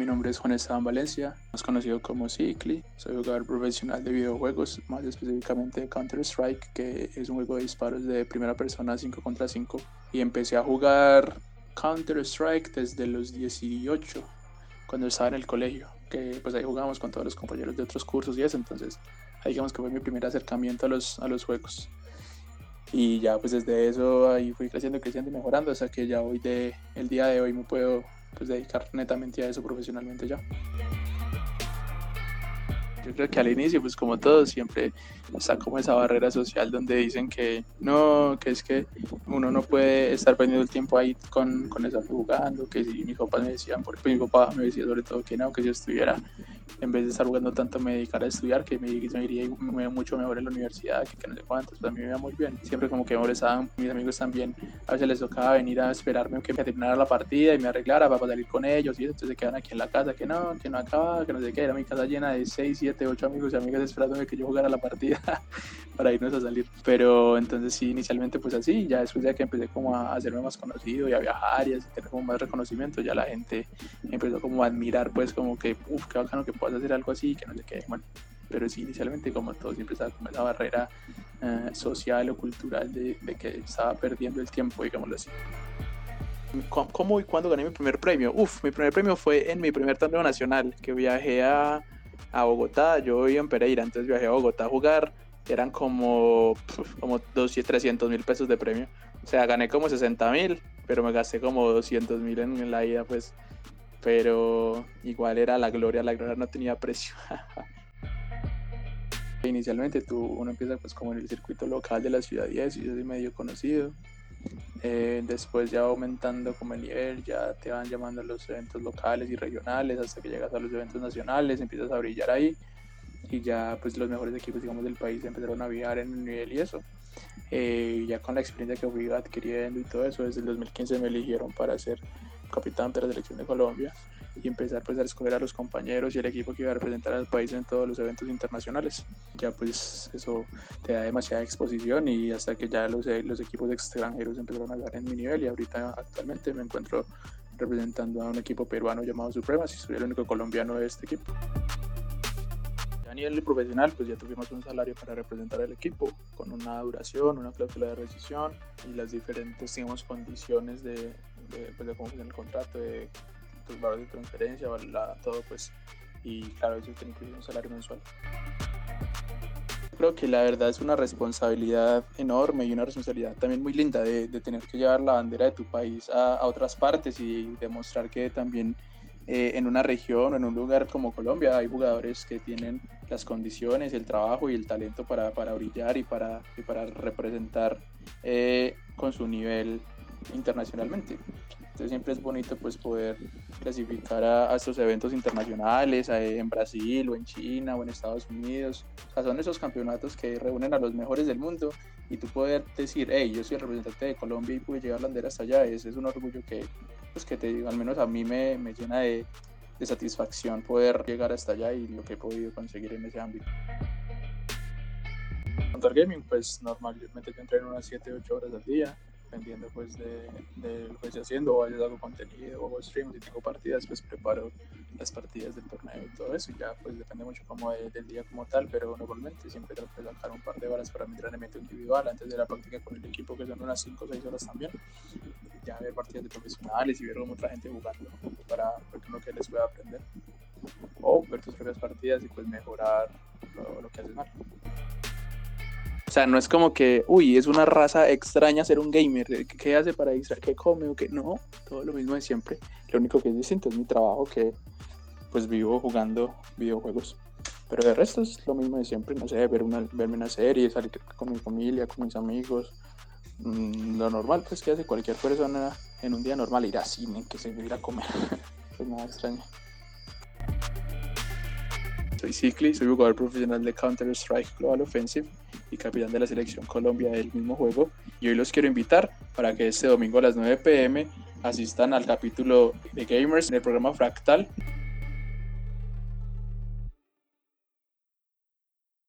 Mi nombre es Juan Esteban Valencia, más conocido como Cicli. Soy jugador profesional de videojuegos, más específicamente Counter-Strike, que es un juego de disparos de primera persona 5 contra 5. Y empecé a jugar Counter-Strike desde los 18, cuando estaba en el colegio, que pues ahí jugábamos con todos los compañeros de otros cursos y eso, entonces ahí digamos que fue mi primer acercamiento a los, a los juegos. Y ya pues desde eso ahí fui creciendo, creciendo y mejorando hasta que ya hoy de, el día de hoy me puedo pues dedicar netamente a eso profesionalmente ya. Yo creo que al inicio, pues como todos, siempre está como esa barrera social donde dicen que no, que es que uno no puede estar perdiendo el tiempo ahí con, con estar jugando, que si mis papás me decían, por ejemplo mi papá me decía sobre todo que no, que yo estuviera en vez de estar jugando tanto me dedicara a estudiar, que me, me iría me mucho mejor en la universidad, que, que no sé cuántos, pues a mí me iba muy bien. Siempre como que me molestaban mis amigos también, a veces les tocaba venir a esperarme que me terminara la partida y me arreglara para salir con ellos y entonces se quedan aquí en la casa, que no, que no acaba, que no sé qué, era mi casa llena de 6, 7, 8 amigos y amigas esperándome que yo jugara la partida para irnos a salir. Pero entonces sí, inicialmente pues así, ya después de que empecé como a hacerme más conocido y a viajar y a tener como más reconocimiento, ya la gente empezó como a admirar pues como que, uff, qué bacano que puedas hacer algo así, que no sé qué, bueno, pero sí, inicialmente como todo siempre estaba como esa barrera uh, social o cultural de, de, que estaba perdiendo el tiempo, digámoslo así. ¿Cómo y cuándo gané mi primer premio? Uf, mi primer premio fue en mi primer torneo nacional, que viajé a, a Bogotá, yo vivía en Pereira, entonces viajé a Bogotá a jugar, eran como, como 200, 300 mil pesos de premio, o sea, gané como 60 mil, pero me gasté como 200 mil en, en la ida, pues pero igual era la gloria, la gloria no tenía precio. Inicialmente tú, uno empieza pues como en el circuito local de la ciudad y eso, y es medio conocido. Eh, después ya aumentando como el nivel, ya te van llamando a los eventos locales y regionales hasta que llegas a los eventos nacionales, empiezas a brillar ahí y ya pues los mejores equipos digamos del país empezaron a viajar en el nivel y eso. Eh, ya con la experiencia que fui adquiriendo y todo eso, desde el 2015 me eligieron para ser capitán de la selección de Colombia y empezar pues a escoger a los compañeros y el equipo que iba a representar al país en todos los eventos internacionales. Ya pues eso te da demasiada exposición y hasta que ya los, los equipos extranjeros empezaron a dar en mi nivel y ahorita actualmente me encuentro representando a un equipo peruano llamado Supremas y soy el único colombiano de este equipo. A nivel profesional, pues ya tuvimos un salario para representar al equipo, con una duración, una cláusula de rescisión y las diferentes, digamos, condiciones de, de, pues, de cómo funciona el contrato, de tus valores de transferencia, la, todo, pues, y claro, eso que ser un salario mensual. Creo que la verdad es una responsabilidad enorme y una responsabilidad también muy linda de, de tener que llevar la bandera de tu país a, a otras partes y demostrar que también eh, en una región o en un lugar como Colombia hay jugadores que tienen las condiciones, el trabajo y el talento para, para brillar y para, y para representar eh, con su nivel internacionalmente. Entonces siempre es bonito pues poder clasificar a, a estos eventos internacionales en Brasil o en China o en Estados Unidos. O sea, son esos campeonatos que reúnen a los mejores del mundo y tú poder decir, hey, yo soy el representante de Colombia y pude llevar la bandera hasta allá. Ese es un orgullo que, pues que te digo, al menos a mí me, me llena de, de satisfacción poder llegar hasta allá y lo que he podido conseguir en ese ámbito. Counter Gaming, pues normalmente yo entreno unas 7, 8 horas al día dependiendo pues de, de, lo que estoy haciendo, o veces hago contenido o hago streams y tengo partidas, pues preparo las partidas del torneo y todo eso, y ya pues depende mucho como de, del día como tal, pero normalmente siempre trato de sacar un par de horas para mi entrenamiento individual antes de la práctica con el equipo, que son unas 5 o 6 horas también, ya ver partidas de profesionales y ver cómo otra gente jugando, para ver lo que les pueda aprender, o ver tus propias partidas y pues mejorar lo, lo que haces mal. O sea, no es como que, uy, es una raza extraña ser un gamer. ¿Qué hace para distraer? ¿Qué come o qué? No, todo lo mismo de siempre. Lo único que es distinto es mi trabajo, que pues vivo jugando videojuegos. Pero de resto es lo mismo de siempre. No sé, ver una, verme una serie, salir con mi familia, con mis amigos. Mm, lo normal, pues, que hace cualquier persona en un día normal, ir a cine, que se ir a comer. es nada extraño. Soy Cicli, soy jugador profesional de Counter-Strike Global Offensive y capitán de la selección Colombia del mismo juego. Y hoy los quiero invitar para que este domingo a las 9 pm asistan al capítulo de Gamers en el programa Fractal